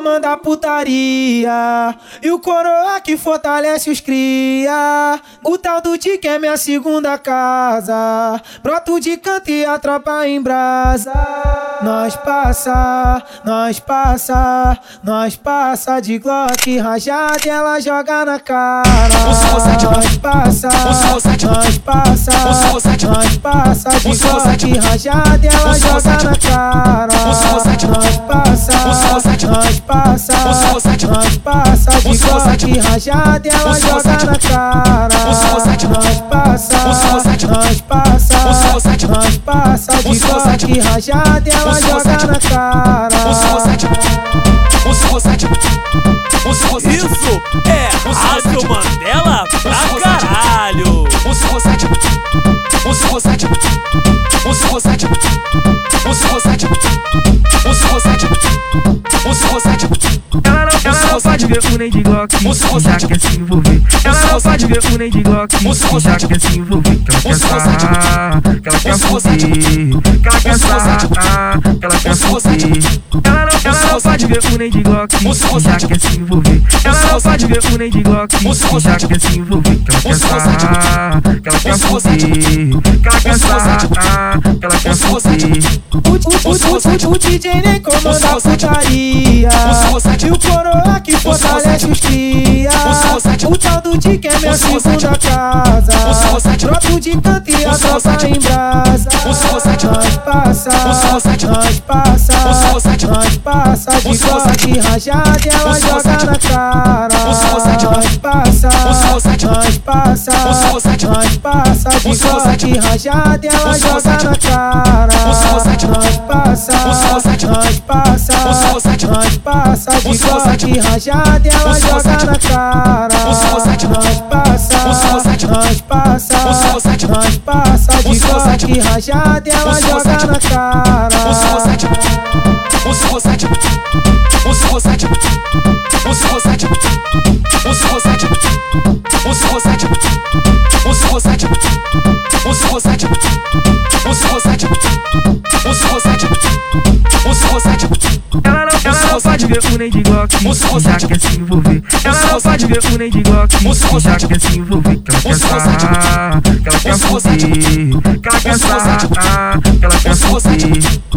comanda a putaria. E o coroa que fortalece os cria. O tal do Tique é minha segunda casa. Broto de canto e a tropa em brasa. Nós passa, nós passa, nós passa de Glock rajada e ela joga na cara. Nós passa, nós passa, nós passa de Glock rajada e ela joga na cara. Nós passa, nós passa, nós passa de Glock rajada e ela joga na cara. Nós de Glock rajada e ela joga na cara. Isso é ver o nem de Glock Já quer se envolver Ela não pode ver o nem de Glock Já quer se envolver Que ela quer sarrar Que ela quer foder Que ela quer sarrar Que ela quer foder Ela não, ela não pode ver o nem de Glock Já quer se envolver Ela não pode ver o nem de Glock Já quer se envolver Que ela quer sarrar Que ela quer foder Que ela quer sarrar Que ela quer foder O, o, o, o, o DJ nem comanda a putaria E o coroa que fortalece os cria O tal do Dick é minha segunda casa Broto de canto e a tropa em brasa Nós passa, nós passa Nós passa de Glock rajada e ela joga na cara Nós passa, nós passa Nós passa de Glock rajada e ela joga na cara nós passa Nós passa de Glock rajada e ela joga na cara Nós passa, nós passa Nós passa de Glock rajada e ela joga na cara Ela ver o nem de Glock Já quer se envolver Ela não pode ver o nem de Glock Já quer se envolver Que ela quer sarrar Que ela quer foder Que ela quer sarrar Que ela quer foder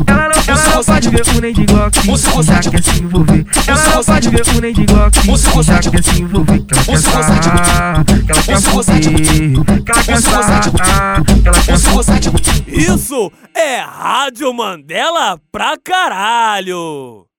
Ela não, ela não pode ver o nem de Glock Já quer se envolver Ela não pode ver o nem de Glock Já quer se envolver Que ela quer sarrar Que ela quer foder Que ela quer sarrar Que ela quer foder Isso é Rádio Mandela pra caralho.